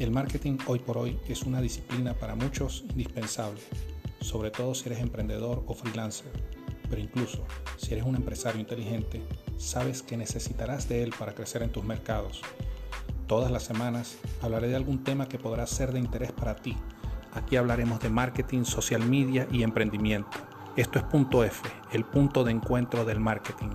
El marketing hoy por hoy es una disciplina para muchos indispensable, sobre todo si eres emprendedor o freelancer, pero incluso si eres un empresario inteligente, sabes que necesitarás de él para crecer en tus mercados. Todas las semanas hablaré de algún tema que podrá ser de interés para ti. Aquí hablaremos de marketing, social media y emprendimiento. Esto es punto F, el punto de encuentro del marketing.